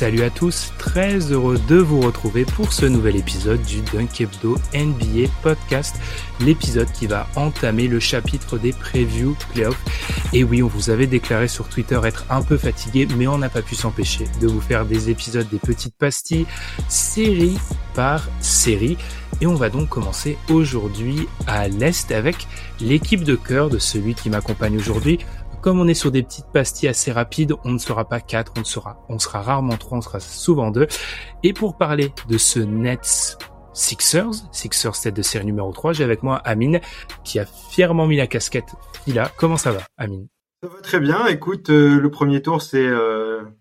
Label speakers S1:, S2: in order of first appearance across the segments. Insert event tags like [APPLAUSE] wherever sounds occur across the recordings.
S1: Salut à tous, très heureux de vous retrouver pour ce nouvel épisode du Dunk Hebdo NBA Podcast, l'épisode qui va entamer le chapitre des previews playoffs. Et oui, on vous avait déclaré sur Twitter être un peu fatigué, mais on n'a pas pu s'empêcher de vous faire des épisodes, des petites pastilles, série par série. Et on va donc commencer aujourd'hui à l'Est avec l'équipe de cœur de celui qui m'accompagne aujourd'hui, comme on est sur des petites pastilles assez rapides, on ne sera pas quatre, on sera, on sera rarement trois, on sera souvent deux. Et pour parler de ce Nets Sixers, Sixers tête de série numéro 3, j'ai avec moi Amine qui a fièrement mis la casquette Fila. Comment ça va, Amine?
S2: Ça va très bien. Écoute, euh, le premier tour, c'est euh,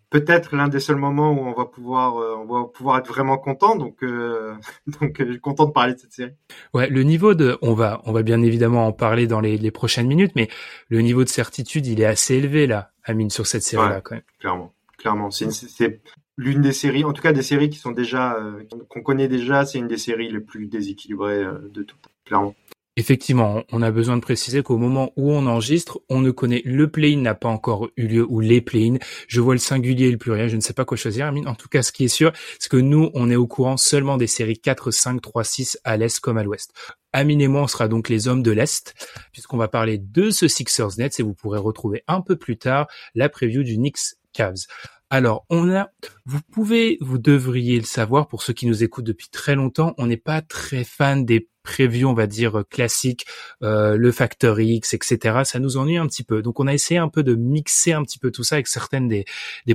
S2: peut-être l'un des seuls moments où on va pouvoir, euh, on va pouvoir être vraiment content. Donc, euh, [LAUGHS] donc, euh, content de parler de cette série.
S1: Ouais, le niveau de, on va, on va bien évidemment en parler dans les, les prochaines minutes, mais le niveau de certitude, il est assez élevé là, Amine, sur cette série-là
S2: Ouais.
S1: quand même.
S2: Clairement, clairement. C'est, c'est l'une des séries, en tout cas des séries qui sont déjà, euh, qu'on connaît déjà. C'est une des séries les plus déséquilibrées euh, de toutes. Clairement.
S1: Effectivement, on a besoin de préciser qu'au moment où on enregistre, on ne connaît le play-in n'a pas encore eu lieu ou les play-in. Je vois le singulier et le pluriel, je ne sais pas quoi choisir. En tout cas, ce qui est sûr, c'est que nous, on est au courant seulement des séries 4, 5, 3, 6 à l'est comme à l'ouest. Amine et moi, on sera donc les hommes de l'est, puisqu'on va parler de ce Sixers Nets et vous pourrez retrouver un peu plus tard la preview du Knicks Cavs. Alors, on a, vous pouvez, vous devriez le savoir pour ceux qui nous écoutent depuis très longtemps, on n'est pas très fan des previews, on va dire classiques, euh, le Factor X, etc. Ça nous ennuie un petit peu. Donc, on a essayé un peu de mixer un petit peu tout ça avec certaines des,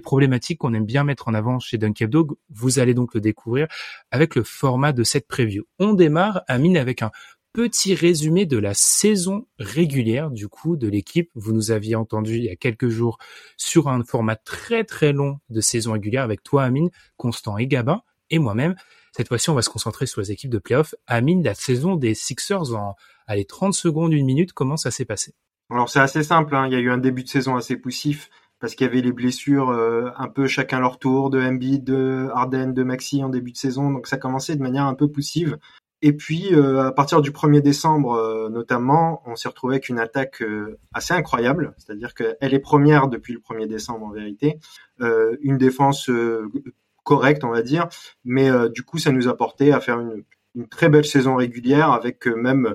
S1: problématiques qu'on aime bien mettre en avant chez Dunk Dog. Vous allez donc le découvrir avec le format de cette preview. On démarre, Amine, avec un petit résumé de la saison régulière du coup de l'équipe. Vous nous aviez entendu il y a quelques jours sur un format très très long de saison régulière avec toi Amine, Constant et Gabin et moi-même. Cette fois-ci, on va se concentrer sur les équipes de playoff. Amine, la saison des Sixers en allez 30 secondes, une minute, comment ça s'est passé?
S2: Alors c'est assez simple. Hein. Il y a eu un début de saison assez poussif parce qu'il y avait les blessures euh, un peu chacun leur tour de Embiid, de Harden, de Maxi en début de saison. Donc ça commençait de manière un peu poussive. Et puis, euh, à partir du 1er décembre, euh, notamment, on s'est retrouvé avec une attaque euh, assez incroyable. C'est-à-dire qu'elle est première depuis le 1er décembre, en vérité. Une défense correcte, on va dire. Mais du coup, ça nous a porté à faire une, très belle saison régulière avec même,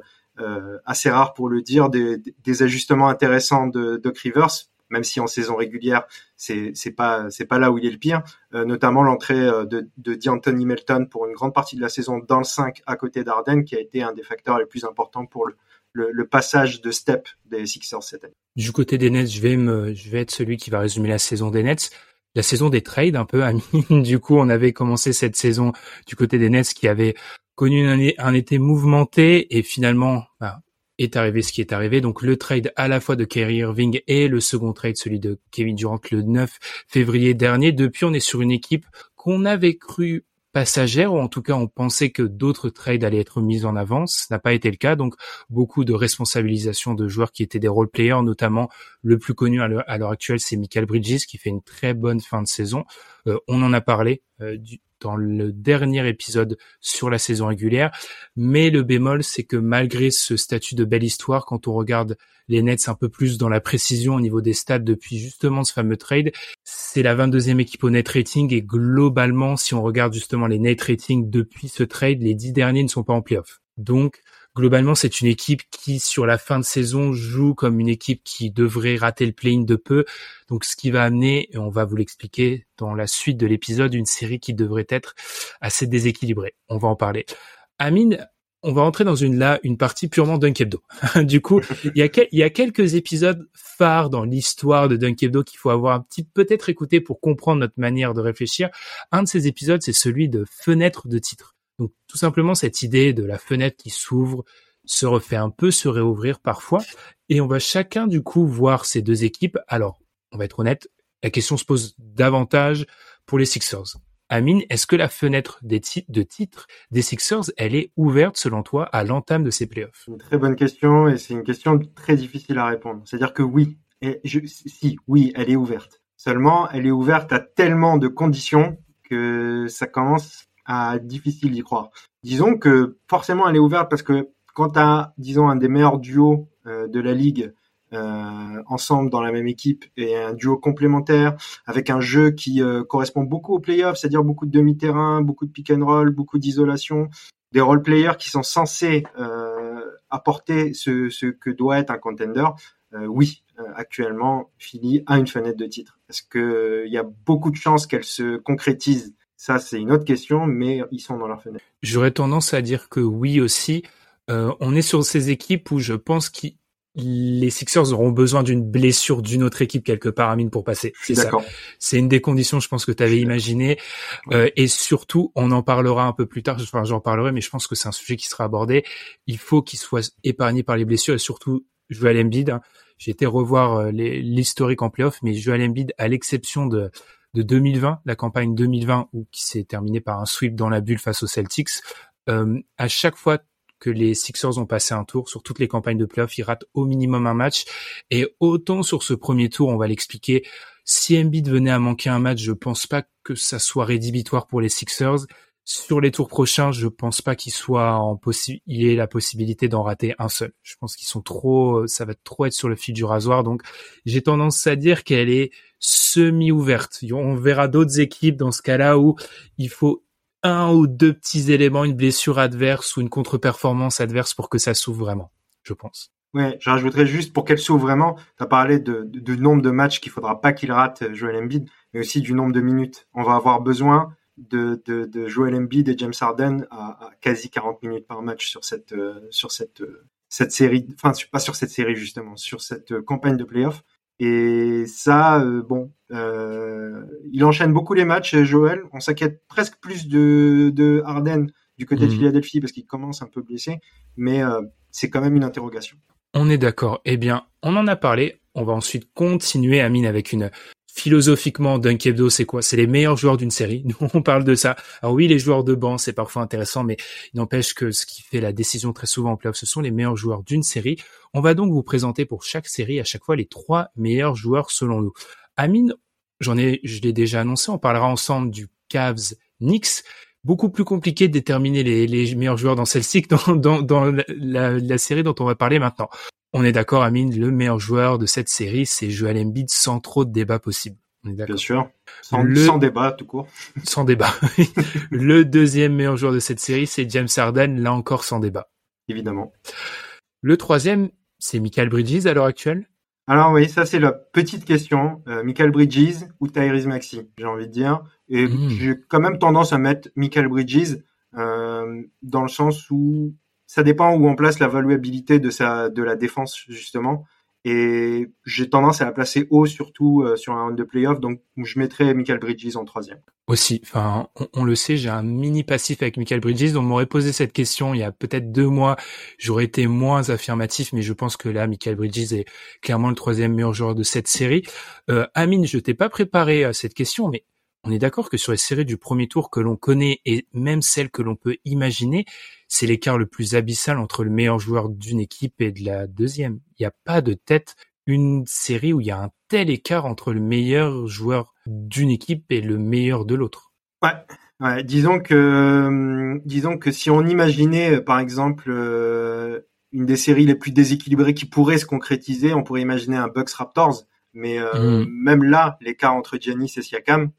S2: assez rare pour le dire, des, des ajustements intéressants de Doc Rivers, même si en saison régulière, c'est c'est pas c'est pas là où il est le pire. Euh, notamment l'entrée euh, de, de D'Anthony Melton pour une grande partie de la saison dans le 5 à côté d'Arden, qui a été un des facteurs les plus importants pour le, le, le passage de step des Sixers cette année.
S1: Du côté des Nets, je vais me, je vais être celui qui va résumer la saison des Nets. La saison des trades, un peu, [LAUGHS] Amine. Du coup, on avait commencé cette saison du côté des Nets qui avait connu un, un été mouvementé et finalement, bah, est arrivé ce qui est arrivé. Donc le trade à la fois de Kyrie Irving et le second trade, celui de Kevin Durant le 9 février dernier. Depuis, on est sur une équipe qu'on avait cru passagère, ou en tout cas on pensait que d'autres trades allaient être mis en avant. Ce n'a pas été le cas, donc beaucoup de responsabilisation de joueurs qui étaient des role players, notamment le plus connu à l'heure actuelle, c'est Michael Bridges qui fait une très bonne fin de saison. Euh, on en a parlé euh, du, dans le dernier épisode sur la saison régulière. Mais le bémol, c'est que malgré ce statut de belle histoire, quand on regarde les Nets un peu plus dans la précision au niveau des stats depuis justement ce fameux trade, c'est la 22e équipe au net rating et globalement, si on regarde justement les net ratings depuis ce trade, les dix derniers ne sont pas en playoff. Donc, globalement, c'est une équipe qui, sur la fin de saison, joue comme une équipe qui devrait rater le play-in de peu. Donc, ce qui va amener, et on va vous l'expliquer dans la suite de l'épisode, une série qui devrait être assez déséquilibrée. On va en parler. Amine, on va entrer dans une là une partie purement Dunkebdo. [LAUGHS] du coup, il y a quelques épisodes phares dans l'histoire de Dunkebdo qu'il faut avoir un petit peut-être écouté pour comprendre notre manière de réfléchir. Un de ces épisodes, c'est celui de fenêtre de titre. Donc tout simplement cette idée de la fenêtre qui s'ouvre, se refait un peu, se réouvrir parfois, et on va chacun du coup voir ces deux équipes. Alors, on va être honnête, la question se pose davantage pour les Sixers. Amine, est-ce que la fenêtre de titre des Sixers, elle est ouverte selon toi à l'entame de ces playoffs?
S2: Une très bonne question et c'est une question très difficile à répondre. C'est-à-dire que oui, si, oui, elle est ouverte. Seulement, elle est ouverte à tellement de conditions que ça commence difficile d'y croire. Disons que forcément elle est ouverte parce que quand tu as, disons, un des meilleurs duos euh, de la ligue euh, ensemble dans la même équipe et un duo complémentaire avec un jeu qui euh, correspond beaucoup aux playoffs, c'est-à-dire beaucoup de demi-terrain, beaucoup de pick and roll, beaucoup d'isolation, des role players qui sont censés euh, apporter ce, ce, que doit être un contender. oui, actuellement, Philly a une fenêtre de titre. Est-ce que il y a beaucoup de chances qu'elle se concrétise Ça, c'est une autre question, mais ils sont dans leur fenêtre.
S1: J'aurais tendance à dire que oui aussi. on est sur ces équipes où je pense qu'ils les Sixers auront besoin d'une blessure d'une autre équipe quelque part, Amine, pour passer. C'est ça. C'est une des conditions, je pense, que tu avais imaginé. Euh, et surtout, on en parlera un peu plus tard. Enfin, j'en parlerai, mais je pense que c'est un sujet qui sera abordé. Il faut qu'il soit épargné par les blessures et surtout Joel Embiid. Hein. J'ai été revoir euh, l'historique en playoff, mais Joel Embiid, à l'exception de, de 2020, la campagne 2020, où qui s'est terminée par un sweep dans la bulle face aux Celtics, euh, à chaque fois que les Sixers ont passé un tour sur toutes les campagnes de playoffs, ils ratent au minimum un match. Et autant sur ce premier tour, on va l'expliquer, si Embiid venait à manquer un match, je pense pas que ça soit rédhibitoire pour les Sixers. Sur les tours prochains, je pense pas qu'il soit en il ait la possibilité d'en rater un seul. Je pense qu'ils sont trop, ça va trop être sur le fil du rasoir. Donc, j'ai tendance à dire qu'elle est semi-ouverte. On verra d'autres équipes dans ce cas-là où il faut un ou deux petits éléments, une blessure adverse ou une contre-performance adverse pour que ça s'ouvre vraiment, je pense.
S2: Ouais, je rajouterais juste pour qu'elle s'ouvre vraiment, tu as parlé de, de, nombre de matchs qu'il faudra pas qu'il rate euh, Joel Embiid, mais aussi du nombre de minutes. On va avoir besoin de, de, de Joel Embiid et James Harden à, quasi 40 minutes par match sur cette euh, sur cette euh, cette série, enfin pas sur cette série justement, sur cette campagne de playoff. Et ça, euh, bon, euh, il enchaîne beaucoup les matchs, Joël. On s'inquiète presque plus de, de Harden du côté de mhm. Philadelphie parce qu'il commence un peu blessé, mais euh, c'est quand même une interrogation.
S1: On est d'accord. Eh bien, on en a parlé. On va ensuite continuer, Amine, avec une philosophiquement, Dunkebdo, c'est quoi? C'est les meilleurs joueurs d'une série. [LAUGHS] Nous, on parle de ça. Alors oui, les joueurs de banc, c'est parfois intéressant, mais il n'empêche que ce qui fait la décision très souvent en playoff, ce sont les meilleurs joueurs d'une série. On va donc vous présenter pour chaque série à chaque fois les trois meilleurs joueurs selon nous. Amine, j'en ai, je l'ai déjà annoncé, on parlera ensemble du Cavs Knicks. Beaucoup plus compliqué de déterminer les, meilleurs joueurs dans celle-ci que dans, la, série dont on va parler maintenant. On est d'accord, Amine, le meilleur joueur de cette série, c'est Joel Embiid sans trop de débat possible.
S2: Bien sûr. Sans, débat, tout court. [LAUGHS]
S1: Sans débat. [LAUGHS] le deuxième meilleur joueur de cette série, c'est James Harden, là encore sans débat.
S2: Évidemment.
S1: Le troisième, c'est Michael Bridges à l'heure actuelle.
S2: Alors oui, ça c'est la petite question. Euh, Michael Bridges ou Tyrese Maxi, j'ai envie de dire. Et hmm. j'ai quand même tendance à mettre Michael Bridges euh, dans le sens où ça dépend où on place la valuabilité de sa de la défense justement. Et j'ai tendance à la placer haut, surtout euh, sur un round de playoff. Donc, je mettrais Michael Bridges en troisième.
S1: Aussi, enfin, on, le sait, j'ai un mini passif avec Michael Bridges. On m'aurait posé cette question il y a peut-être deux mois. J'aurais été moins affirmatif, mais je pense que là, Michael Bridges est clairement le troisième meilleur joueur de cette série. Euh, Amine, je t'ai pas préparé à cette question, mais on est d'accord que sur les séries du premier tour que l'on connaît et même celles que l'on peut imaginer, c'est l'écart le plus abyssal entre le meilleur joueur d'une équipe et de la deuxième. Il n'y a pas de tête une série où il y a un tel écart entre le meilleur joueur d'une équipe et le meilleur de l'autre.
S2: Ouais. Ouais, disons que euh, disons que si on imaginait euh, par exemple euh, une des séries les plus déséquilibrées qui pourrait se concrétiser, on pourrait imaginer un Bucks Raptors, mais mmh. même là, l'écart entre Giannis et Siakam,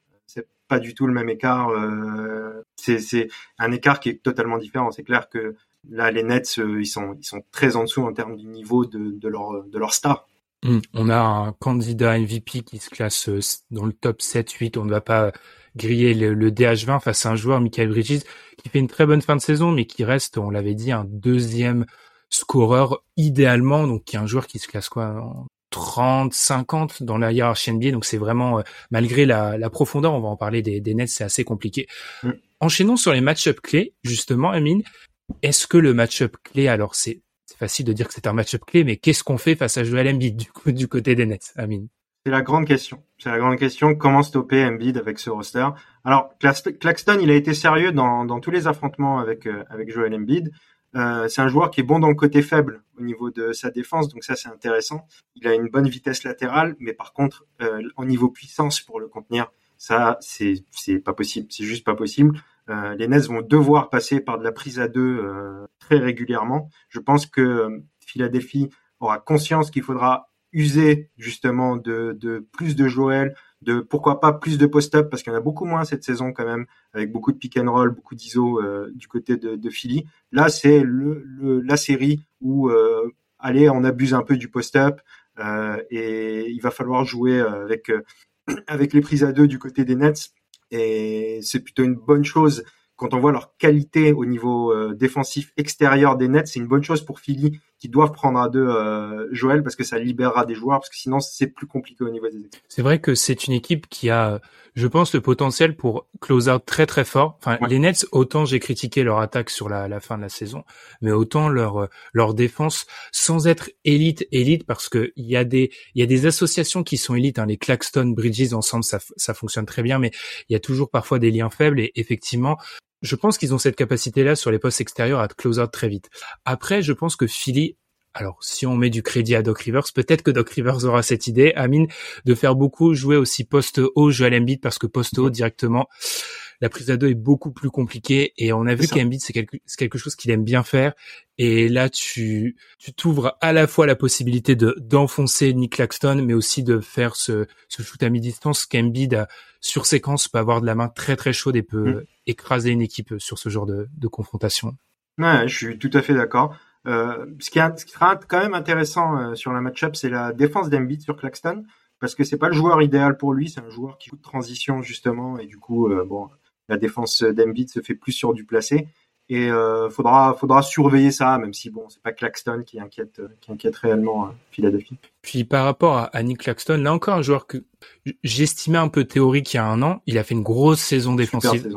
S2: pas du tout le même écart. Euh, c'est un écart qui est totalement différent. C'est clair que là, les Nets, euh, ils sont très en dessous en termes du niveau de, leur star.
S1: Hum, on a un candidat MVP qui se classe euh, dans le top 7-8. On ne va pas griller le, DH20 face à un joueur, Michael Bridges, qui fait une très bonne fin de saison, mais qui reste, on l'avait dit, un deuxième scoreur idéalement, donc qui est un joueur qui se classe quoi 30, 50 dans la hiérarchie NBA, donc c'est vraiment, euh, malgré la, profondeur, on va en parler des, des Nets, c'est assez compliqué. Mm. Enchaînons sur les match-up clés, justement, Amine. Est-ce que le match-up clé, alors c'est facile de dire que c'est un match-up clé, mais qu'est-ce qu'on fait face à Joel Embiid du, du côté des Nets, Amine?
S2: C'est la grande question. C'est la grande question. Comment stopper Embiid avec ce roster? Alors, Claxton, il a été sérieux dans, dans tous les affrontements avec euh, avec Joel Embiid. Euh, c'est un joueur qui est bon dans le côté faible au niveau de sa défense, donc ça c'est intéressant. Il a une bonne vitesse latérale, mais par contre, euh, au niveau puissance pour le contenir, ça c'est c'est pas possible, c'est juste pas possible. Euh, les Nets vont devoir passer par de la prise à deux euh, très régulièrement. Je pense que euh, Philadelphie aura conscience qu'il faudra user justement de, de plus de Joël, de pourquoi pas plus de post-up parce qu'il y en a beaucoup moins cette saison quand même avec beaucoup de pick and roll, beaucoup d'ISO euh, du côté de, de Philly. Là, c'est le, le, la série où euh, allez, on abuse un peu du post-up euh, et il va falloir jouer avec [CLEARS THROAT] avec les prises à deux du côté des Nets et c'est plutôt une bonne chose quand on voit leur qualité au niveau euh, défensif extérieur des nets, c'est une bonne chose pour Philly qui doivent prendre à deux euh, Joël parce que ça libérera des joueurs parce que sinon c'est plus compliqué au niveau des équipes.
S1: C'est vrai que c'est une équipe qui a, je pense, le potentiel pour close out très très fort. Enfin, les Nets, autant j'ai critiqué leur attaque sur la, la, fin de la saison, mais autant leur leur défense sans être élite élite parce que il y a des il y a des associations qui sont élites. Hein, les Claxton Bridges ensemble ça ça fonctionne très bien, mais il y a toujours parfois des liens faibles et effectivement je pense qu'ils ont cette capacité-là sur les postes extérieurs à close out très vite. Après, je pense que Philly alors, si on met du crédit à Doc Rivers, peut-être que Doc Rivers aura cette idée, Amine, de faire beaucoup jouer aussi poste haut Joel Embiid parce que poste haut directement, la prise à deux est beaucoup plus compliquée et on a vu qu'Embiid c'est quelque, quelque chose qu'il aime bien faire et là tu tu t'ouvres à la fois la possibilité de d'enfoncer Nick Claxton mais aussi de faire ce, ce shoot à mi-distance qu'Embiid sur séquence peut avoir de la main très très chaude et peut mm. écraser une équipe sur ce genre de, de confrontation.
S2: Ouais, je suis tout à fait d'accord. Euh, ce, qui ce qui sera quand même intéressant euh, sur la match-up, c'est la défense d'Embiid sur Claxton, parce que c'est pas le joueur idéal pour lui, c'est un joueur qui joue de transition justement, et du coup, euh, bon, la défense d'Embiid se fait plus sur du placé. Et euh, faudra faudra surveiller ça, même si bon, c'est pas Claxton qui inquiète qui inquiète réellement hein, Philadelphie.
S1: Puis par rapport à, à, Nick Claxton, là encore un joueur que j'estimais un peu théorique il y a un an, il a fait une grosse saison défensive.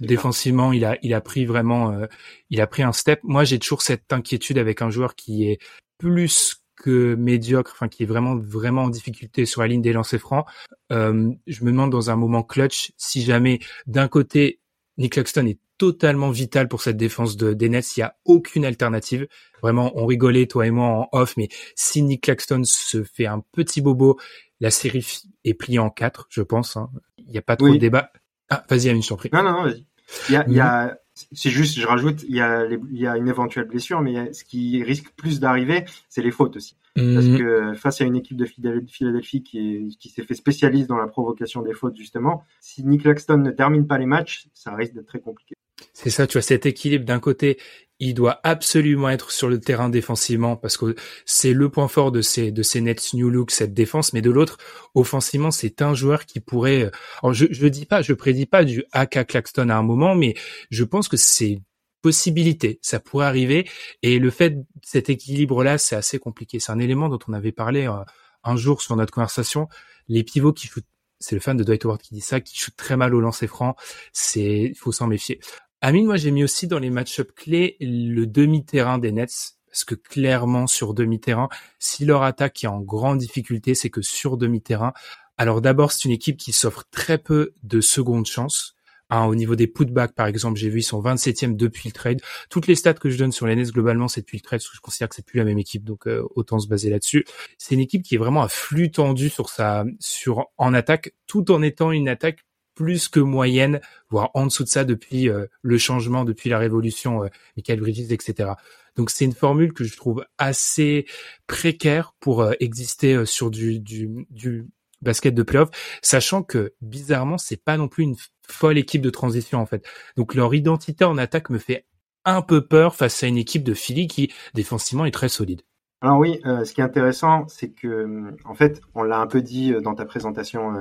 S1: Défensivement, il a il a pris vraiment euh, il a pris un step. Moi, j'ai toujours cette inquiétude avec un joueur qui est plus que médiocre, enfin qui est vraiment vraiment en difficulté sur la ligne des lancers francs. Euh, je me demande dans un moment clutch si jamais d'un côté Nick Claxton est totalement vital pour cette défense de, des Nets. Il n'y a aucune alternative. Vraiment, on rigolait, toi et moi, en off, mais si Nick Claxton se fait un petit bobo, la série est pliée en quatre, je pense. Hein. Il n'y a pas trop de débat. Ah, vas-y, une surprise.
S2: Non, non, non, vas-y. Il y a, il y a c'est juste, je rajoute, il y a, il y a une éventuelle blessure, mais ce qui risque plus d'arriver, c'est les fautes aussi. Parce mhm. que face à une équipe de Philadelphie qui s'est fait spécialiste dans la provocation des fautes, justement, si Nick Laxton ne termine pas les matchs, ça risque d'être très compliqué.
S1: C'est ça, tu vois, cet équilibre d'un côté, il doit absolument être sur le terrain défensivement parce que c'est le point fort de ces Nets New Look cette défense, mais de l'autre, offensivement, c'est un joueur qui pourrait. Euh, alors je je dis pas, je prédis pas du AK Claxton à un moment, mais je pense que c'est possibilité, ça pourrait arriver. Et le fait cet équilibre là, c'est assez compliqué. C'est un élément dont on avait parlé euh, un jour sur notre conversation. Les pivots qui shootent c'est le fan de Dwight Howard qui dit ça, qui shootent très mal au lancer franc. C'est, il faut s'en méfier. Amine, moi j'ai mis aussi dans les match-up clés le demi-terrain des Nets. Parce que clairement sur demi-terrain, si leur attaque est en grande difficulté, c'est que sur demi-terrain, alors d'abord c'est une équipe qui s'offre très peu de secondes chances. Hein, au niveau des putbacks, par exemple, j'ai vu ils sont 27e depuis le trade. Toutes les stats que je donne sur les Nets globalement, c'est depuis le trade, parce que je considère que c'est plus la même équipe, donc euh, autant se baser là-dessus. C'est une équipe qui est vraiment à flux tendu sur sa, sur en attaque, tout en étant une attaque plus que moyenne, voire en dessous de ça depuis euh, le changement, depuis la révolution, euh, Michael Bridges, etc. Donc c'est une formule que je trouve assez précaire pour euh, exister euh, sur du, du, du basket de playoff, sachant que bizarrement c'est pas non plus une folle équipe de transition en fait. Donc leur identité en attaque me fait un peu peur face à une équipe de Philly qui défensivement est très solide.
S2: Alors oui, euh, ce qui est intéressant, c'est que, en fait, on l'a un peu dit dans ta présentation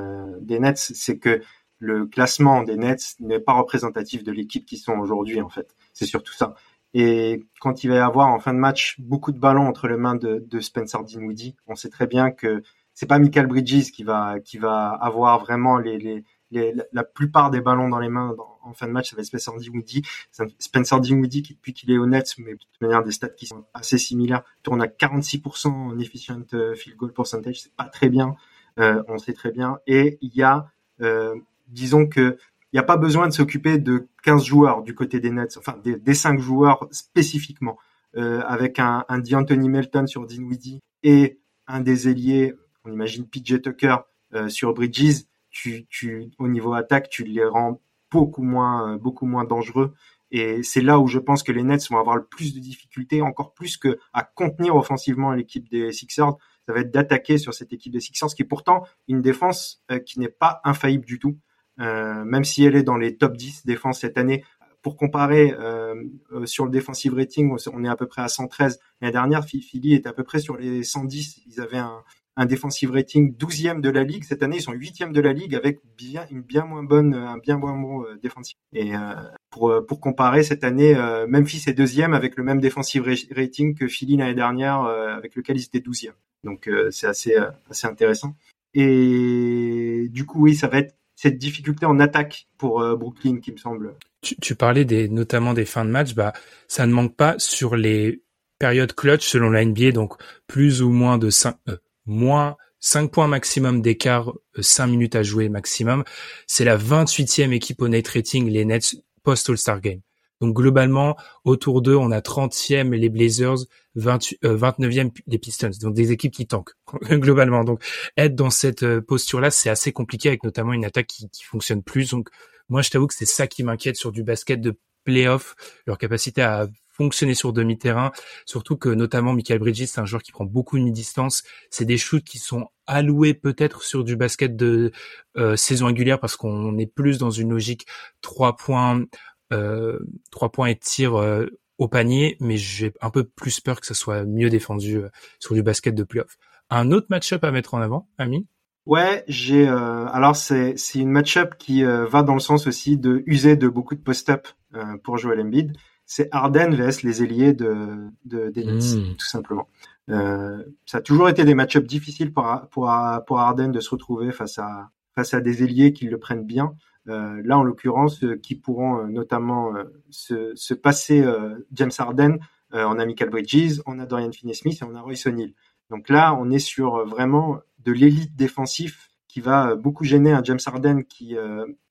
S2: des Nets, c'est que le classement des Nets n'est pas représentatif de l'équipe qui sont aujourd'hui, en fait. C'est surtout ça. Et quand il va y avoir en fin de match beaucoup de ballons entre les mains de, de Spencer Dinwiddie, on sait très bien que c'est pas Michael Bridges qui va qui va avoir vraiment la plupart des ballons dans les mains en fin de match. Ça va être Spencer Dinwiddie. Spencer Dinwiddie qui depuis qu'il est honnête, mais de manière des stats qui sont assez similaires, tourne à 46% en efficient euh, field goal percentage. C'est pas très bien. Euh, on sait très bien. Et il y a, euh, disons que il n'y a pas besoin de s'occuper de 15 joueurs du côté des Nets, enfin des, des 5 joueurs spécifiquement, euh, avec un, un D'Anthony Melton sur Dinwiddie et un des ailiers on imagine PJ Tucker euh, sur Bridges, tu, tu, au niveau attaque, tu les rends beaucoup moins, euh, beaucoup moins dangereux. Et c'est là où je pense que les Nets vont avoir le plus de difficultés, encore plus que à contenir offensivement l'équipe des Sixers. Ça va être d'attaquer sur cette équipe des Sixers, qui est pourtant une défense qui n'est pas infaillible du tout, même si elle est dans les top 10 défenses cette année. Pour comparer sur le defensive rating, on est à peu près à 113. L'année dernière, Philly est à peu près sur les 110. Ils avaient un, un defensive rating 12e de la ligue. Cette année, ils sont 8e de la ligue avec bien une bien moins bonne, un bien moins bon euh, défensif. Et euh, pour euh, pour comparer cette année, euh, Memphis est deuxième avec le même defensive rating que Philly l'année dernière, avec lequel ils étaient 12e. Donc c'est assez assez intéressant. Et du coup, oui, ça va être cette difficulté en attaque pour Brooklyn qui me semble.
S1: Tu, tu, parlais des notamment des fins de match, bah ça ne manque pas sur les périodes clutch selon la NBA, donc plus ou moins de 5, moins 5 points maximum d'écart, 5 euh, minutes à jouer maximum. C'est la 28e équipe au net rating, les Nets post All-Star Game. Donc globalement, autour d'eux, on a 30e les Blazers, 29e euh, les Pistons. Donc des équipes qui tankent [LAUGHS] globalement. Donc être dans cette euh, posture-là, c'est assez compliqué avec notamment une attaque qui, qui fonctionne plus. Donc moi, je t'avoue que c'est ça qui m'inquiète sur du basket de playoff, leur capacité à fonctionner sur demi-terrain, surtout que notamment Michael Bridges, c'est un joueur qui prend beaucoup de mi-distance. C'est des shoots qui sont alloués peut-être sur du basket de euh, saison régulière parce qu'on est plus dans une logique trois points, trois points et tir euh, au panier, mais j'ai un peu plus peur que ça soit mieux défendu euh, sur du basket de playoff. Un autre match-up à mettre en avant, Ami?
S2: Ouais, j'ai alors c'est c'est une match-up qui va dans le sens aussi de user de beaucoup de post-up pour Joel Embiid c'est Arden vs les ailiers de, de des Nets, hmm. tout simplement. Euh, ça a toujours été des match-ups difficiles pour, pour, pour Arden de se retrouver face à, face à des ailiers qui le prennent bien. Euh, là, en l'occurrence, euh, qui pourront euh, notamment se, se, passer James Arden. on a Michael Bridges, on a Dorian Finney-Smith et on a Royce O'Neal. Donc là, on est sur vraiment de l'élite défensif qui va beaucoup gêner un James Harden qui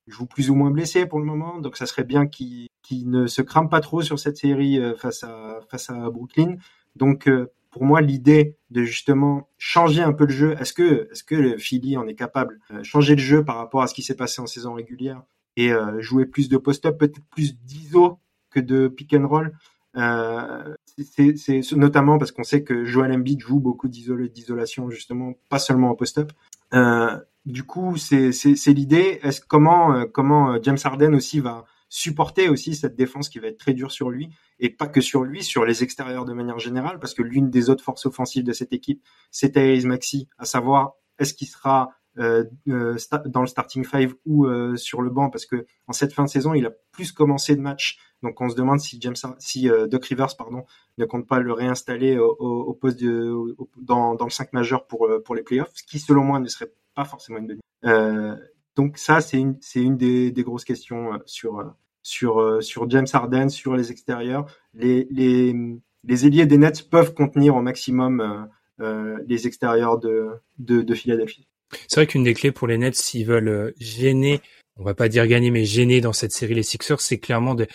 S2: joue plus ou moins blessé pour le moment. Donc ça serait bien qu'il qui ne se crame pas trop sur cette série face à face à Brooklyn. Donc pour moi l'idée de justement changer un peu le jeu, est-ce que est-ce que Philly en est capable euh, changer le jeu par rapport à ce qui s'est passé en saison régulière et jouer plus de post-up, peut-être plus d'ISO que de pick and roll? Euh, c'est notamment parce qu'on sait que Joel Embiid joue beaucoup d'isolation justement, pas seulement en post-up. Euh, du coup, c'est l'idée. Est-ce comment comment James Harden aussi va supporter aussi cette défense qui va être très dure sur lui et pas que sur lui, sur les extérieurs de manière générale, parce que l'une des autres forces offensives de cette équipe, c'est Tyrese Maxi, à savoir est-ce qu'il sera euh, euh dans le starting five ou euh, sur le banc, parce que en cette fin de saison, il a plus commencé de matchs, donc on se demande si James, si Doc Rivers, pardon, ne compte pas le réinstaller au, poste de, dans, dans le 5 majeur pour pour les playoffs, ce qui selon moi ne serait pas forcément une bonne donc ça, c'est une, une des, des, grosses questions sur sur, euh, sur James Harden, sur les extérieurs. Les, les, les ailiers des Nets peuvent contenir au maximum euh, euh, les extérieurs de, de, de Philadelphie.
S1: C'est vrai qu'une des clés pour les Nets, s'ils veulent gêner, on va pas dire gagner, mais gêner dans cette série les Sixers, c'est clairement de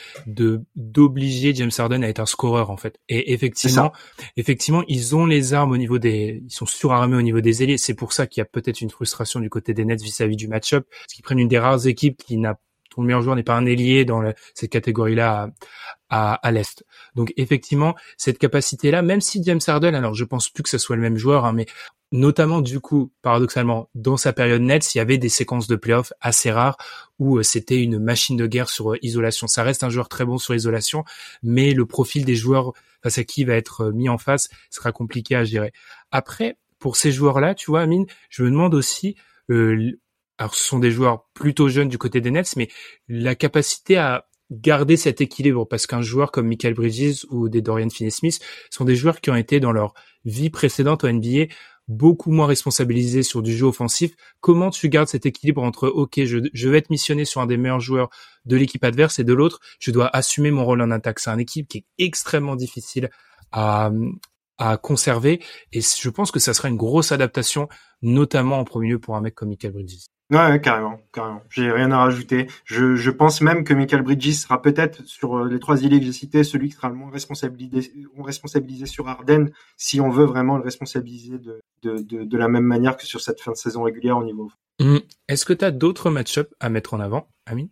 S1: d'obliger James Harden à être un scoreur en fait. Et effectivement, effectivement, ils ont les armes au niveau des, ils sont surarmés au niveau des ailiers. C'est pour ça qu'il y a peut-être une frustration du côté des Nets vis-à-vis -vis du match-up, parce qu'ils prennent une des rares équipes qui n'a ton meilleur joueur n'est pas un ailier dans cette catégorie-là à, à l'est. Donc effectivement, cette capacité-là, même si James Harden, alors je pense plus que ce soit le même joueur, hein, mais notamment du coup, paradoxalement, dans sa période nette, il y avait des séquences de playoffs assez rares où euh, c'était une machine de guerre sur euh, isolation. Ça reste un joueur très bon sur isolation, mais le profil des joueurs face à qui va être euh, mis en face sera compliqué à gérer. Après, pour ces joueurs-là, tu vois, Amine, je me demande aussi, alors ce sont des joueurs plutôt jeunes du côté des Nets, mais la capacité à garder cet équilibre parce qu'un joueur comme Michael Bridges ou des Dorian Finney-Smith sont des joueurs qui ont été dans leur vie précédente au NBA beaucoup moins responsabilisés sur du jeu offensif. Comment tu gardes cet équilibre entre OK, je, vais être missionné sur un des meilleurs joueurs de l'équipe adverse et de l'autre, je dois assumer mon rôle en attaque. C'est une équipe qui est extrêmement difficile à, à conserver et je pense que ça sera une grosse adaptation, notamment en premier lieu pour un mec comme Michael Bridges.
S2: Ouais, carrément, carrément. J'ai rien à rajouter. Je, je pense même que Michael Bridges sera peut-être sur euh, les trois idées que j'ai citées celui qui sera le moins responsabilisé, responsabilisé sur Arden si on veut vraiment le responsabiliser de, de, de, de, la même manière que sur cette fin de saison régulière au niveau.
S1: Mmh. Est-ce que tu as d'autres match-ups à mettre en avant, Amine?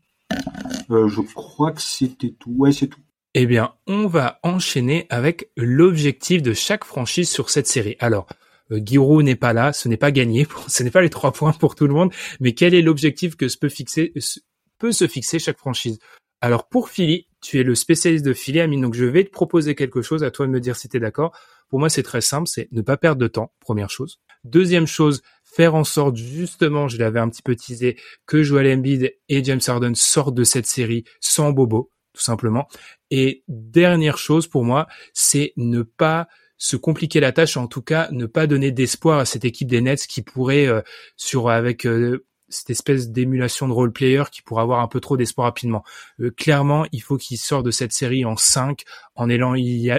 S2: Euh, Je crois que c'était tout. Ouais, c'est tout.
S1: Eh bien, on va enchaîner avec l'objectif de chaque franchise sur cette série. Alors, Giroud n'est pas là, ce n'est pas gagné, [LAUGHS] ce n'est pas les trois points pour tout le monde, mais quel est l'objectif que se peut fixer, peut se fixer chaque franchise? Alors pour Philly, tu es le spécialiste de Philly, Amine, donc je vais te proposer quelque chose, à toi de me dire si tu es d'accord. Pour moi, c'est très simple, c'est ne pas perdre de temps, première chose. Deuxième chose, faire en sorte justement, je l'avais un petit peu teasé, que Joel Embiid et James Harden sortent de cette série sans bobo, tout simplement. Et dernière chose pour moi, c'est ne pas se compliquer la tâche, en tout cas ne pas donner d'espoir à cette équipe des Nets qui pourrait, euh, sur avec euh, cette espèce d'émulation de role player qui pourrait avoir un peu trop d'espoir rapidement. Euh, clairement, il faut qu'ils sortent de cette série en 5 en ayant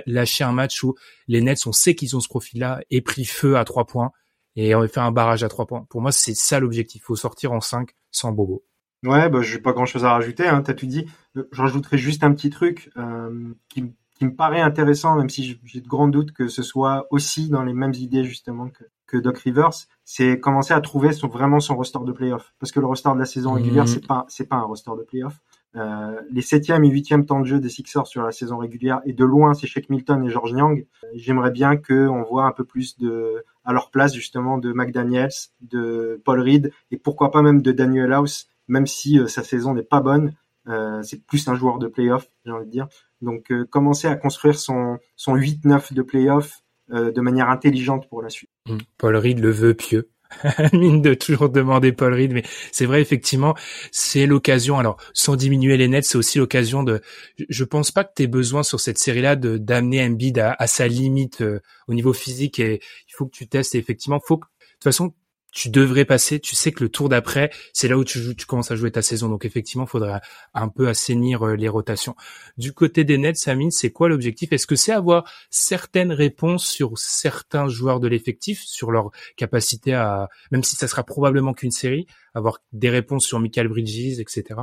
S1: lâché un match où les Nets, on sait qu'ils ont ce profil-là, et pris feu à 3 points et on fait un barrage à 3 points. Pour moi, c'est ça l'objectif. Il faut sortir en 5 sans bobo.
S2: Ouais, bah, j'ai pas grand chose à rajouter. Hein. T'as tout dit. Je rajouterais juste un petit truc euh, qui, qui me paraît intéressant, même si j'ai de grands doutes que ce soit aussi dans les mêmes idées justement que, que Doc Rivers, c'est commencer à trouver son, vraiment son roster de playoff. Parce que le roster de la saison régulière, mmh. c'est pas c'est pas un roster de playoff. Euh, les septième et huitième temps de jeu des Sixers sur la saison régulière et de loin c'est Shake Milton et George Young. J'aimerais bien que on voit un peu plus de à leur place justement de McDaniels, de Paul Reed et pourquoi pas même de Daniel House, même si euh, sa saison n'est pas bonne. Euh, c'est plus un joueur de playoff, j'ai envie de dire. Donc euh, commencer à construire son, son 8-9 de playoff euh, de manière intelligente pour la suite.
S1: Mmh. Paul Reed le veut pieux. [LAUGHS] Mine de toujours demander Paul Reed, mais c'est vrai effectivement, c'est l'occasion. Alors, sans diminuer les nets, c'est aussi l'occasion de. Je pense pas que tu aies besoin sur cette série-là de d'amener Embiid à, à sa limite euh, au niveau physique et il faut que tu testes. Et effectivement, faut que de toute façon tu devrais passer. Tu sais que le tour d'après, c'est là où tu, tu commences à jouer ta saison. Donc effectivement, il faudra un peu assainir euh, les rotations. Du côté des Nets, Samine, c'est quoi l'objectif? Est-ce que c'est avoir certaines réponses sur certains joueurs de l'effectif, sur leur capacité à, même si ça sera probablement qu'une série, avoir des réponses sur Michael Bridges, etc.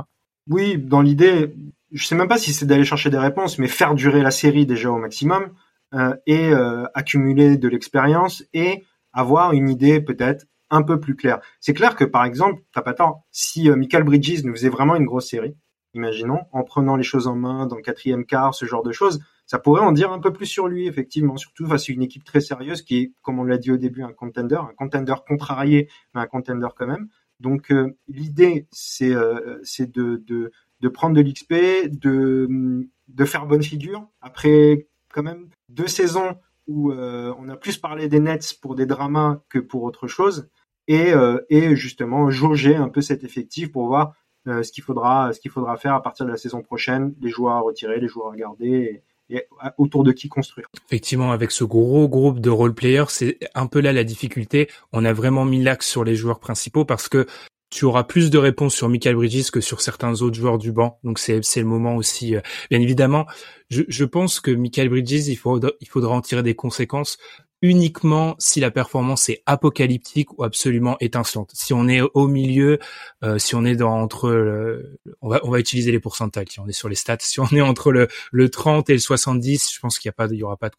S2: Oui, dans l'idée, je sais même pas si c'est d'aller chercher des réponses, mais faire durer la série déjà au maximum euh, et euh, accumuler de l'expérience et avoir une idée peut-être un peu plus clair. C'est clair que par exemple, t'as pas tort, si euh, Michael Bridges nous faisait vraiment une grosse série, imaginons, en prenant les choses en main dans le quatrième quart, ce genre de choses, ça pourrait en dire un peu plus sur lui, effectivement, surtout face à une équipe très sérieuse qui est, comme on l'a dit au début, un contender, un contender contrarié, mais un contender quand même. Donc euh, l'idée, c'est euh, de, de, de prendre de l'XP, de, de faire bonne figure. Après quand même deux saisons où euh, on a plus parlé des Nets pour des dramas que pour autre chose, et, euh, et justement jauger un peu cet effectif pour voir euh, ce qu'il faudra, ce qu'il faudra faire à partir de la saison prochaine, les joueurs à retirer, les joueurs à garder. Et, autour de qui construire.
S1: Effectivement, avec ce gros groupe de role players, c'est un peu là la difficulté. On a vraiment mis l'axe sur les joueurs principaux parce que tu auras plus de réponses sur Michael Bridges que sur certains autres joueurs du banc. Donc c'est le moment aussi. Euh, bien évidemment, je, pense que Michael Bridges, il faudra, en tirer des conséquences uniquement si la performance est apocalyptique ou absolument étincelante. Si on est au milieu, euh, si on est dans entre, on va utiliser les pourcentages. Si on est sur les stats, si on est entre le le 30 et le 70, je pense qu'il y a pas, il y aura pas de,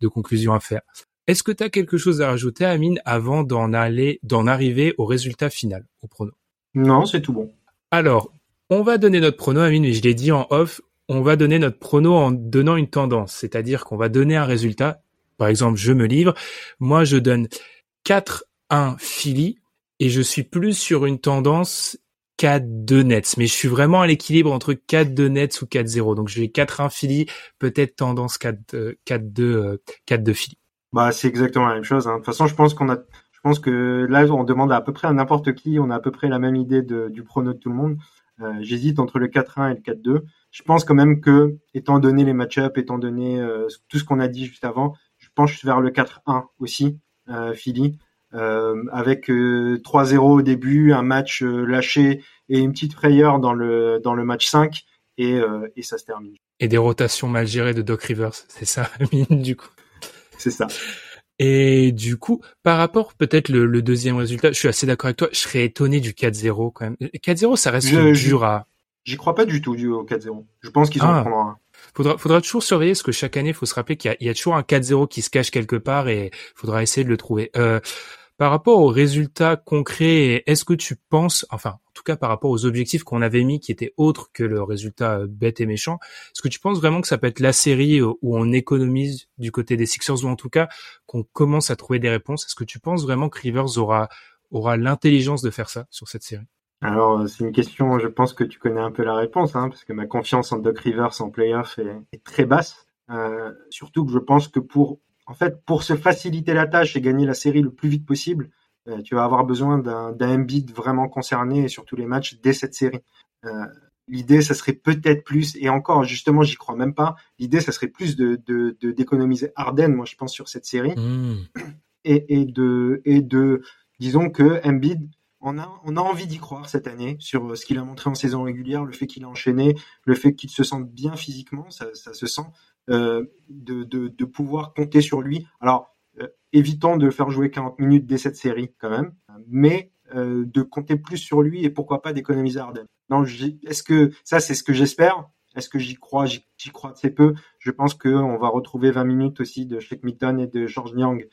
S1: de conclusion à faire. Est-ce que tu as quelque chose à rajouter, Amine, avant d'en aller, d'en arriver au résultat final, au prono?
S2: Non, c'est tout bon.
S1: Alors, on va donner notre prono, Amine, mais je l'ai dit en off, on va donner notre prono en donnant une tendance, c'est-à-dire qu'on va donner un résultat. Par exemple, je me livre. Moi, je donne 4-1 Philly et je suis plus sur une tendance 4-2 Nets. Mais je suis vraiment à l'équilibre entre 4-2 Nets ou 4-0. Donc, j'ai 4-1 Philly, peut-être tendance 4-2 4-2 4-2 Philly.
S2: Bah, c'est exactement la même chose. Hein. De toute façon, je pense qu'on a, je pense que là, on demande à, peu près à n'importe qui, on a à peu près la même idée de, du prono de tout le monde. Euh, J'hésite entre le 4-1 et le 4-2. Je pense quand même que, étant donné les match-ups, étant donné euh, tout ce qu'on a dit juste avant, je penche vers le 4-1 aussi, euh, Philly. Euh, avec 3-0 au début, un match lâché et une petite frayeur dans le dans le match 5 et, et ça se termine.
S1: Et des rotations mal gérées de Doc Rivers, c'est ça, [LAUGHS] du coup?
S2: C'est ça.
S1: Et du coup, par rapport peut-être le, deuxième résultat, je suis assez d'accord avec toi, je serais étonné du 4-0 quand même. 4-0, ça reste dur à...
S2: J'y crois pas du tout du au 4-0. Je pense qu'ils en ah. prendront un.
S1: Faudra, faudra toujours surveiller parce que chaque année, il faut se rappeler qu'il y, y, a toujours un 4-0 qui se cache quelque part et faudra essayer de le trouver. Euh, par rapport aux résultats concrets, est-ce que tu penses, enfin, en tout cas par rapport aux objectifs qu'on avait mis qui étaient autres que le résultat euh, bête et méchant, est-ce que tu penses vraiment que ça peut être la série où on économise du côté des Sixers ou en tout cas qu'on commence à trouver des réponses? Est-ce que tu penses vraiment que Rivers aura aura l'intelligence de faire ça sur cette série?
S2: Alors, c'est une question, je pense que tu connais un peu la réponse, hein, parce que ma confiance en Doc Rivers en playoff est, très basse. Euh, surtout que je pense que pour en fait, pour se faciliter la tâche et gagner la série le plus vite possible, euh, tu vas avoir besoin d'un Embiid vraiment concerné sur tous les matchs dès cette série. Euh, l'idée, ça serait peut-être plus, et encore, justement, j'y crois même pas. L'idée, ça serait plus de d'économiser Arden, moi, je pense, sur cette série, mmh. et, de et de disons que Embiid, on a on a envie d'y croire cette année sur ce qu'il a montré en saison régulière, le fait qu'il a enchaîné, le fait qu'il se sente bien physiquement, ça, ça se sent. Euh, de, de, de, pouvoir compter sur lui. Alors, euh, évitons de faire jouer 40 minutes dès cette série quand même, mais euh, de compter plus sur lui et pourquoi pas d'économiser Arden. Non, est-ce que ça c'est ce que j'espère Est-ce que j'y crois? J'y crois assez peu. Je pense qu'on va retrouver 20 minutes aussi de Sheikh Mitton et de George Niang euh,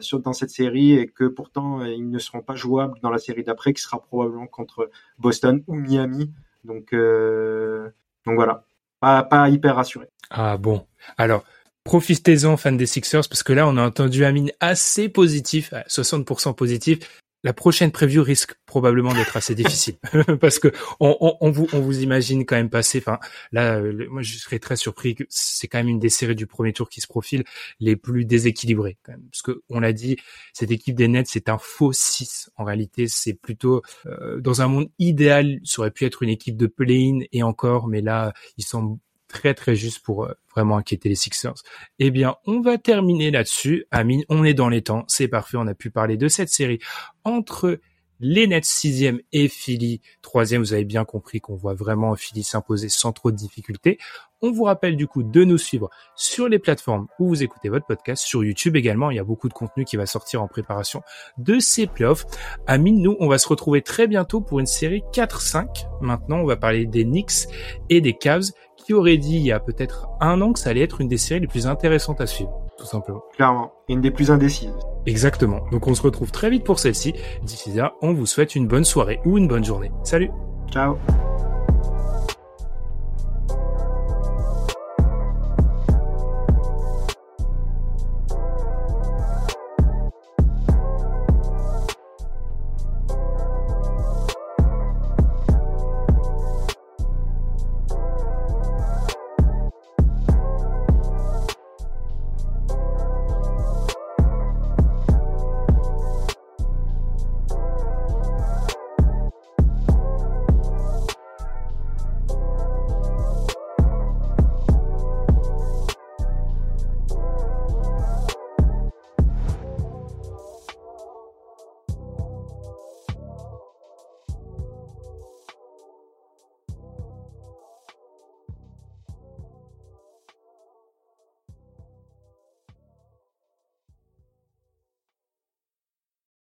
S2: sur, dans cette série et que pourtant ils ne seront pas jouables dans la série d'après qui sera probablement contre Boston ou Miami. Donc, euh, donc voilà pas, hyper rassuré.
S1: Ah bon. Alors, profitez-en, fans des Sixers, parce que là, on a entendu un mine assez positif, 60% positif la prochaine preview risque probablement d'être assez difficile [LAUGHS] parce que on, vous imagine quand même passer. Enfin là, moi je serais très surpris que c'est quand même une des séries du premier tour qui se profile les plus déséquilibrées parce que on l'a dit, cette équipe des Nets c'est un faux 6 en réalité. C'est plutôt euh, dans un monde idéal, ça aurait pu être une équipe de play-in et encore, mais là ils sont très très juste pour euh, vraiment inquiéter les Sixers. Eh bien, on va terminer là-dessus. Amine, on est dans les temps, c'est parfait, on a pu parler de cette série entre les Nets 6e et Philly 3e. Vous avez bien compris qu'on voit vraiment Philly s'imposer sans trop de difficultés. On vous rappelle du coup de nous suivre sur les plateformes où vous écoutez votre podcast, sur YouTube également. Il y a beaucoup de contenu qui va sortir en préparation de ces playoffs. Amine, nous, on va se retrouver très bientôt pour une série 4-5. Maintenant, on va parler des Knicks et des Cavs qui aurait dit il y a peut-être un an que ça allait être une des séries les plus intéressantes à suivre, tout simplement.
S2: Clairement, une des plus indécises.
S1: Exactement. Donc on se retrouve très vite pour celle-ci. D'ici là, on vous souhaite une bonne soirée ou une bonne journée. Salut
S2: Ciao